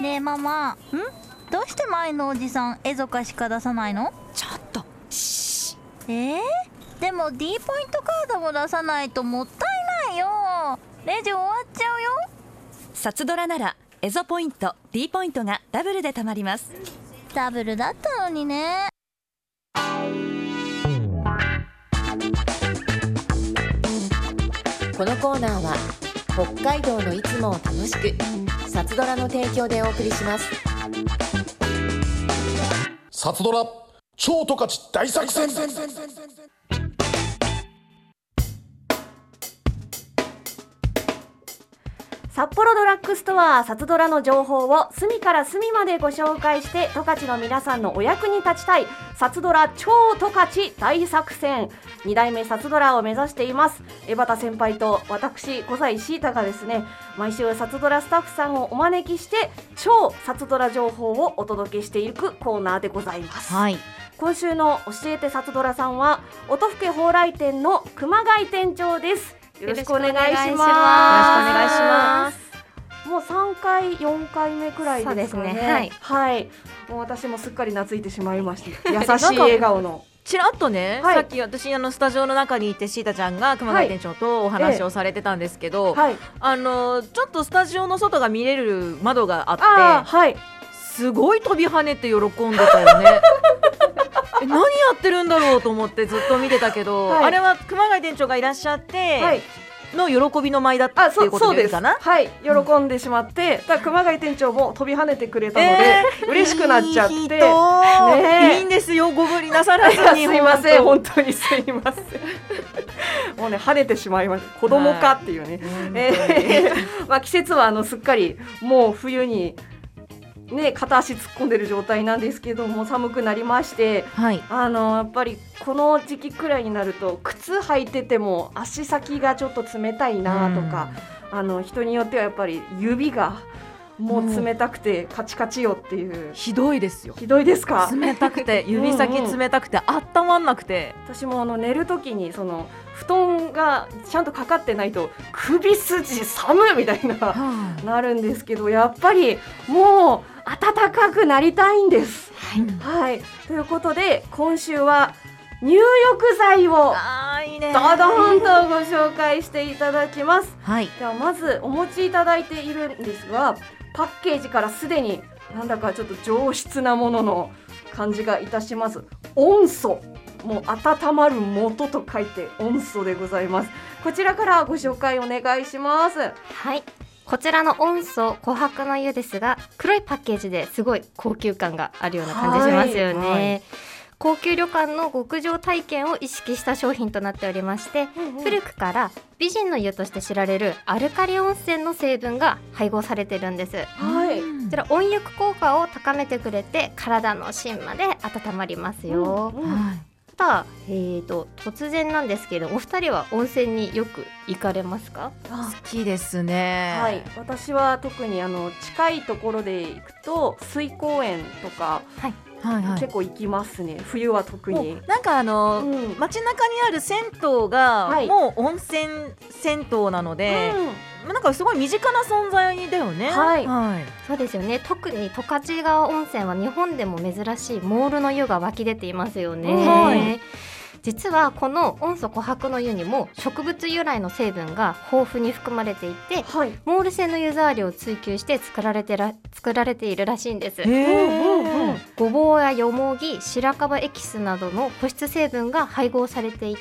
ねえママ。ん？どうして前のおじさんエゾかしか出さないの？ちょっと。シえー、でも D ポイントカードも出さないともったいないよ。レジ終わっちゃうよ。札ドラならエゾポイント D ポイントがダブルで貯まります。ダブルだったのにね。このコーナーは北海道のいつもを楽しく札ドラの提供でお送りします。サドラ超十勝大作戦。札幌ドラッグストア札ドラの情報を隅から隅までご紹介して十勝の皆さんのお役に立ちたい札ドラ超十勝大作戦。2代目札ドラを目指しています江端先輩と私小西シータがですね毎週札ドラスタッフさんをお招きして超札ドラ情報をお届けしていくコーナーでございます。はい。今週の教えて札ドラさんは音更蓬莱店の熊谷店長ですよろしくお願いします。よろしくお願いします。もう三回四回目くらいですかね。ね。はい。はい。もう私もすっかり懐いてしまいまして 優しい笑顔の。ちらっとね、はい。さっき私あのスタジオの中にいてシータちゃんが熊谷店長とお話をされてたんですけど、はい。あのちょっとスタジオの外が見れる窓があってはい。すごい飛び跳ねて喜んでたよね え何やってるんだろうと思ってずっと見てたけど、はい。あれは熊谷店長がいらっしゃってはい。の喜びの舞だったあっていうことですかな？はい。喜んでしまって、だから熊谷店長も飛び跳ねてくれたので、えー嬉しくなっちゃって。いい人。ねえ。いいんですよご無理なさらず。すにいません。本本当にすいません。もうね跳ねてしまいました。子供かっていうね、当えー まあ季節はあのすっかりもう冬にね片足突っ込んでる状態なんですけども寒くなりましてはい。あのやっぱりこの時期くらいになると靴履いてても足先がちょっと冷たいなとか、あの人によってはやっぱり指がもう冷たくてカチカチよっていう。ひどいですよ。ひどいですか？冷たくて指先冷たくてあったまんなくて。私もあの寝るときにその布団がちゃんとかかってないと首筋寒いみたいななるんですけどやっぱりもう暖かくなりたいんです。はい、ということで今週は入浴剤をあーいいね。ドドーンとご紹介していただきます。はい。ではまずお持ちいただいているんですがパッケージからすでになんだかちょっと上質なものの感じがいたします。温素もう温まる元と書いて温素でございます。こちらからご紹介お願いします。はい。こちらの温素琥珀の湯ですが黒いパッケージですごい高級感があるような感じしますよね、はい。はい。高級旅館の極上体験を意識した商品となっておりまして、古くから美人の湯として知られるアルカリ温泉の成分が配合されているんです。はい。こちら温浴効果を高めてくれて体の芯まで温まりますよ、うんうんただ、えー、と突然なんですけれどもお二人は温泉によく行かれますか？あ好きですね。はい、私は特にあの近いところで行くと水公園とかはいはい結構行きますね、冬は特に。なんかあの、うん。街中にある銭湯が、はい。もう温泉銭湯なので、なんかすごい身近な存在だよね。はい。はい。そうですよね。特に十勝川温泉は日本でも珍しいモールの湯が湧き出ていますよね、はい実はこの温素琥珀の湯にも植物由来の成分が豊富に含まれていてはい、モール製の湯沢量を追求して作られてら作られているらしいんです。ごぼうやよもぎ白樺エキスなどの保湿成分が配合されていて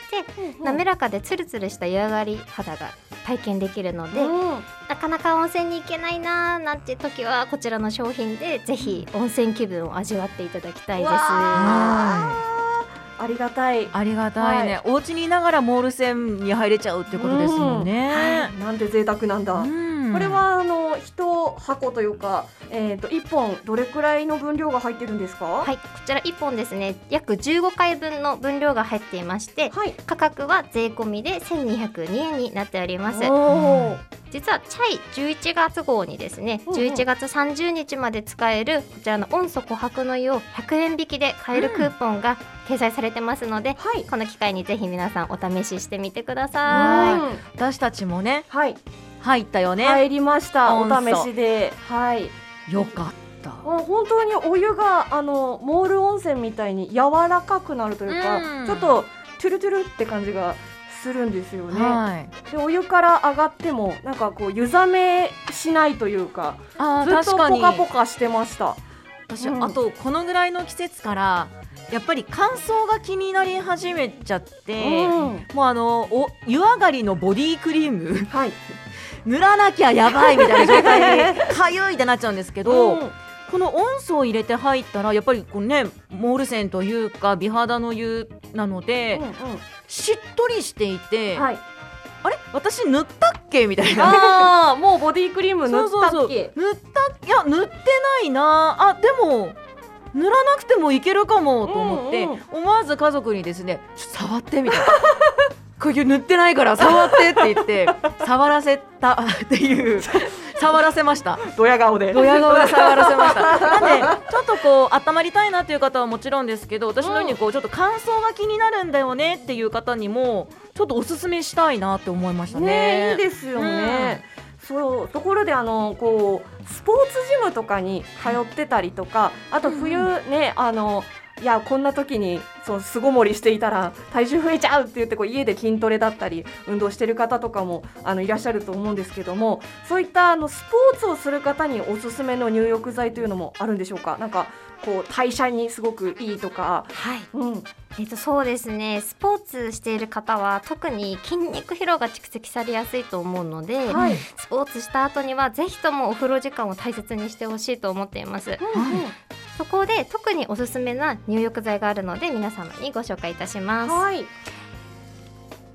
滑らかでツルツルした湯上がり肌が体験できるので、うん。なかなか温泉に行けないなーなんて時はこちらの商品でぜひ温泉気分を味わっていただきたいです。わあありがたい。ありがたいね、お家にいながらモール線に入れちゃうってことですもんね。なんて贅沢なんだ。うんこれはあの一箱というか、えっ、と一本どれくらいの分量が入ってるんですか？はい、こちら1本ですね約15回分の分量が入っていましてはい。価格は税込みで1202円になっておりますおー実はチャイ11月号にですねうんうん11月30日まで使えるこちらの温素琥珀の湯を100円引きで買えるクーポンが掲載されてますので、はい。この機会にぜひ皆さんお試ししてみてください。はい。私たちもねはい。入ったよね。入りました。お試しで。はい。よかったあ本当にお湯があのモール温泉みたいに柔らかくなるというか、うんちょっとトゥルトゥルって感じがするんですよね。はいでお湯から上がってもなんかこう湯冷めしないというかずっとポカポカしてました。私、うんあとこのぐらいの季節からやっぱり乾燥が気になり始めちゃって、うんもうあのお湯上がりのボディクリームはい。塗らなきゃやばいみたいな状態でかゆいってなっちゃうんですけど、うんこの温素を入れて入ったらやっぱりこうねモール泉というか美肌の湯なので、うんうんしっとりしていて、はい。あれ？私塗ったっけ？みたいな。ああもうボディクリーム塗ったっけ？塗った？いや塗ってないな。あでも塗らなくてもいけるかもと思って、うんうん思わず家族にですねちょっと触ってみた。いな塗ってないから触ってって言って触らせたっていう触らせました。ドヤ顔で。ドヤ顔で触らせました。なんでちょっとこう温まりたいなっていう方はもちろんですけど私のようにこうちょっと乾燥が気になるんだよねっていう方にもちょっとおすすめしたいなって思いましたね。ねいいですよね。そうところであのこうスポーツジムとかに通ってたりとかあと冬ね、あのいやこんな時にそう巣ごもりしていたら体重増えちゃうって言ってこう家で筋トレだったり運動してる方とかもあのいらっしゃると思うんですけどもそういったあのスポーツをする方におすすめの入浴剤というのもあるんでしょうか？なんかこう代謝にすごくいいとか、はい。うん、えっとそうですね。スポーツしている方は特に筋肉疲労が蓄積されやすいと思うので、はい、スポーツした後にはぜひともお風呂時間を大切にしてほしいと思っていますそこで特におすすめな入浴剤があるので皆様にご紹介いたします。はい、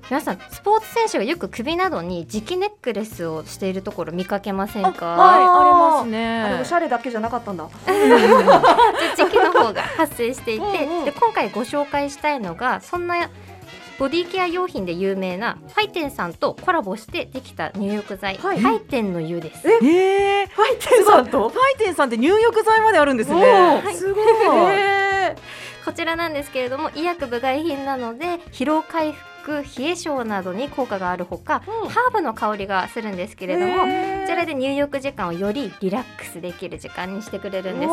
皆さんスポーツ選手がよく首などに磁気ネックレスをしているところ見かけませんか？はいありますあれね。おしゃれだけじゃなかったんだ。磁気の方が発生していてうんうん。で今回ご紹介したいのがそんなボディケア用品で有名なファイテンさんとコラボしてできた入浴剤、はい。ファイテンの湯です。え？ー、ファイテンさんと？ファイテンさんって入浴剤まであるんですね。すごい。へこちらなんですけれども医薬部外品なので疲労回復冷え性などに効果があるほか、うん。ハーブの香りがするんですけれどもこちらで入浴時間をよりリラックスできる時間にしてくれるんです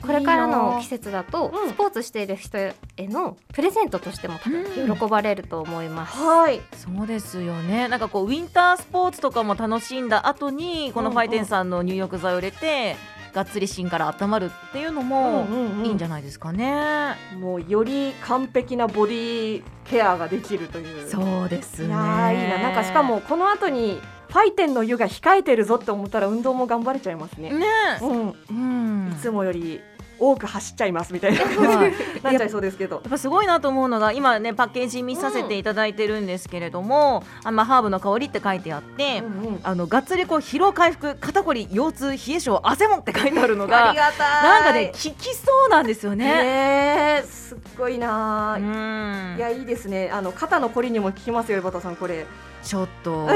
これからの季節だとうんスポーツしている人へのプレゼントとしても喜ばれると思います、はい。そうですよね。なんかこうウィンタースポーツとかも楽しんだ後にこのファイテンさんの入浴剤を入れて、がっつり芯から温まるっていうのもうんうんうんいいんじゃないですかね。もうより完璧なボディケアができるという。そうですね。いやーいいな。なんかしかもこの後にファイテンの湯が控えてるぞって思ったら運動も頑張れちゃいますね。ね。うん。うん。いつもより多く走っちゃいますみたいなはいなっちゃいそうですけど。やっぱすごいなと思うのが今ねパッケージ見させていただいてるんですけれども、あまあハーブの香りって書いてあって、うんうんあのがっつりこう疲労回復肩こり腰痛冷え性汗もって書いてあるのが。なんかね効きそうなんですよね。ねえすっごいなうー。んいやいいですね。あの肩のこりにも効きますよ、バタさんこれ。ちょっと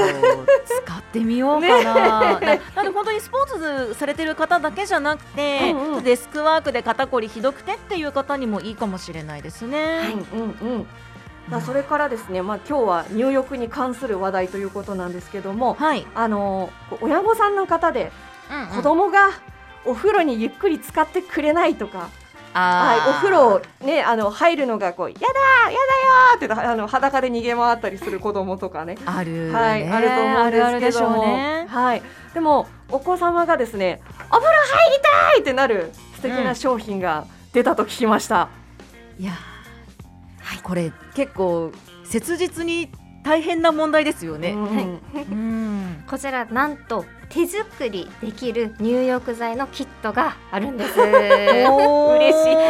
使ってみようかな。ななんで本当にスポーツされてる方だけじゃなくて、うんうんデスクワークで肩こりひどくてっていう方にもいいかもしれないですね。うんうんうん。まあそれからですね、まあ今日は入浴に関する話題ということなんですけども、はい。あの親御さんの方でうん子供がお風呂にゆっくり使ってくれないとか、はい、お風呂ねあの入るのがこうやだーやだよーってあの裸で逃げ回ったりする子供とかね。ある、ね、はい、あると思うんですしょでけどもうね。はい、でもお子様がですねお風呂入りたい！ってなる素敵な商品が出たと聞きました。いやー、これ結構切実に大変な問題ですよね。うん。はい。うん。こちらなんと手作りできる入浴剤のキットがあるんです。嬉しい。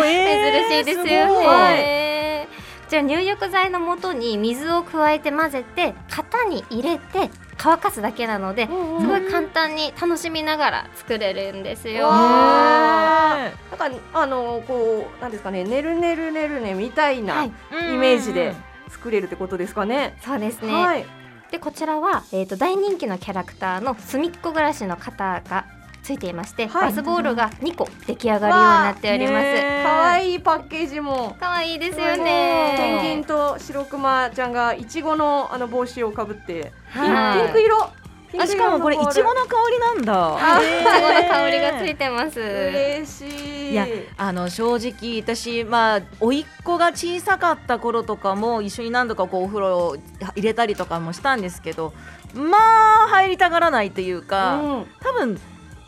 えー珍しいですよ。ね。じゃあ入浴剤の元に水を加えて混ぜて型に入れて乾かすだけなので、うんうんすごい簡単に楽しみながら作れるんですよ。なんかあのこうなんですかね。ねるねるねるねみたいなはい。イメージで作れるってことですかね。そうですね。はい。でこちらは、えー、と大人気のキャラクターのすみっこ暮らしの型がついていまして、はいバスボールが2個出来上がるようになっております。ね可愛いパッケージも。可愛いですよペンね。ギンと白クマちゃんがいちごのあの帽子をかぶって、はいピンク色あしかもこれいちごの香りなんだ。あ、い。ちごの香りがついてます。嬉しい。いやあの正直私まあ甥っ子が小さかった頃とかも一緒に何度かこうお風呂を入れたりとかもしたんですけどまあ入りたがらないというか、うん。多分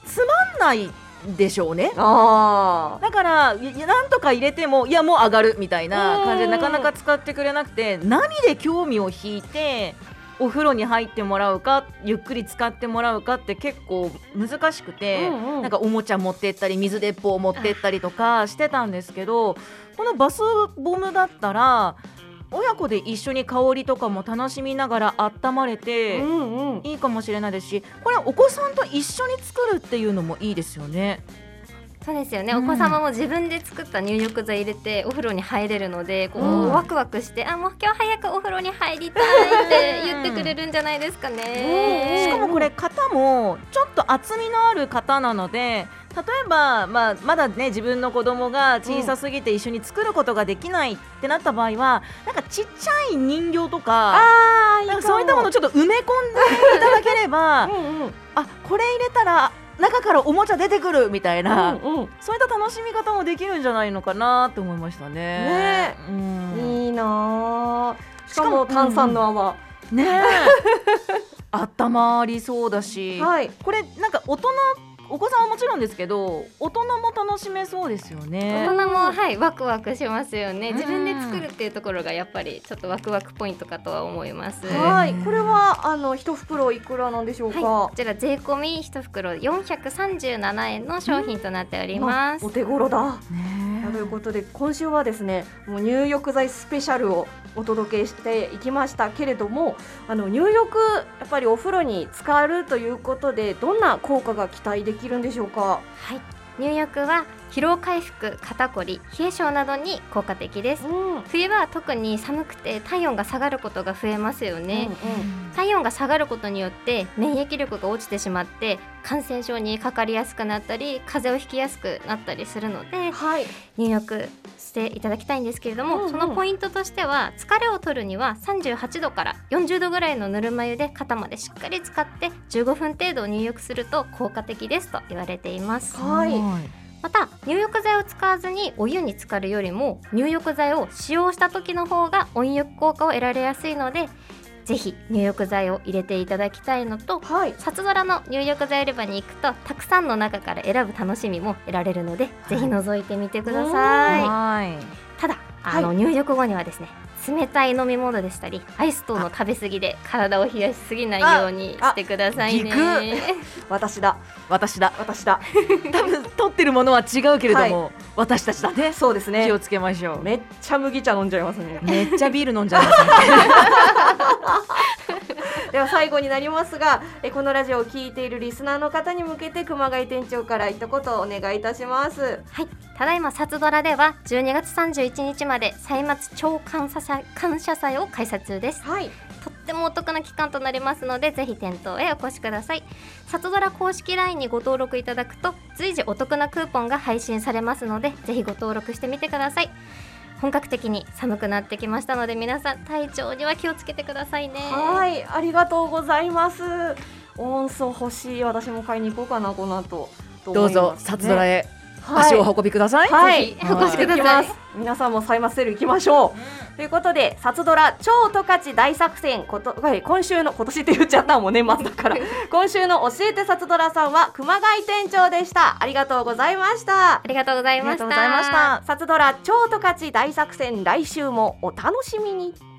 つまんないでしょうね。あだからなんとか入れてもいやもう上がるみたいな感じでうん。なかなか使ってくれなくて何で興味を引いてお風呂に入ってもらうかゆっくり使ってもらうかって結構難しくて、うんうん。なんかおもちゃ持ってったり水鉄砲を持ってったりとかしてたんですけどこのバスボムだったら親子で一緒に香りとかも楽しみながら温まれあていいかもしれないですしこれお子さんと一緒に作るっていうのもいいですよね。そうですよね、うん。お子様も自分で作った入浴剤入れてお風呂に入れるのでこう、うん。ワクワクしてあもう今日早くお風呂に入りたいって言ってくれるんじゃないですかね。しかもこれ型もちょっと厚みのある型なので例えば、まあ、まだね自分の子供が小さすぎて一緒に作ることができないってなった場合はなんかちっちゃい人形とかあーいいかなんかそういったものをちょっと埋め込んでいただければ うんうん。あこれ入れたら中からおもちゃ出てくるみたいな、うんうん。そういった楽しみ方もできるんじゃないのかなと思いましたね。ね。うん。いいなあ。しかもも炭酸の泡、ねえ。温まりそうだし、はい。これなんか大人お子さんはもちろんですけど大人も楽しめそうですよね。大。人もはいワクワクしますよね。うん。自分で作るっていうところがやっぱりちょっとワクワクポイントかとは思います。ねはい。これはあの一袋いくらなんでしょうか、はい、こちら税込み一袋437円の商品となっております。お。手頃だ。ねということで今週はですねもう入浴剤スペシャルをお届けしていきましたけれどもあの入浴やっぱりお風呂に浸かるということでどんな効果が期待できるんでしょうか？はい、入浴は疲労回復、肩こり、冷え性などに効果的です。うん。冬は特に寒くて体温が下がることが増えますよね。うん体温が下がることによって免疫力が落ちてしまって感染症にかかりやすくなったり風邪をひきやすくなったりするのではい。入浴していただきたいんですけれども、うんうん。そのポイントとしては疲れを取るには38度から40度ぐらいのぬるま湯で肩までしっかり使って15分程度入浴すると効果的ですと言われています。はいまた入浴剤を使わずにお湯に浸かるよりも入浴剤を使用した時の方が温浴効果を得られやすいのでぜひ入浴剤を入れていただきたいのとはい。札ドラの入浴剤売り場に行くとたくさんの中から選ぶ楽しみも得られるので、ぜひ覗いてみてください。はい。ただあの、入浴後にはですね冷たい飲み物でしたりアイス等の食べ過ぎで体を冷やしすぎないようにしてくださいね。私だ。私だ。私だ。多分取ってるものは違うけれども、私たちだね。そうですね。気をつけましょう。めっちゃ麦茶飲んじゃいますね。めっちゃビール飲んじゃいますね では最後になりますがえこのラジオを聞いているリスナーの方に向けて熊谷店長から一言お願いいたします。はい、ただいま札ドラでは12月31日まで歳末超感謝祭感謝祭を開催中です。はい。とってもお得な期間となりますのでぜひ店頭へお越しください。サトドラ公式 LINE にご登録いただくと随時お得なクーポンが配信されますのでぜひご登録してみてください本格的に寒くなってきましたので皆さん体調には気をつけてくださいね。はいありがとうございます。温素欲しい。私も買いに行こうかなこの後。どうぞ札ドラへ。はい足をお運びください、はい。お越しください。皆さんもサイマスセール行きましょう、ということで、札ドラ超十勝大作戦こと、はい、今週の、今年って言っちゃったもん年末だから、今週の教えて札ドラさんは熊谷店長でした。ありがとうございました。あ。りがとうございありました。がとうございました。札ドラ超十勝大作戦来週もお楽しみに。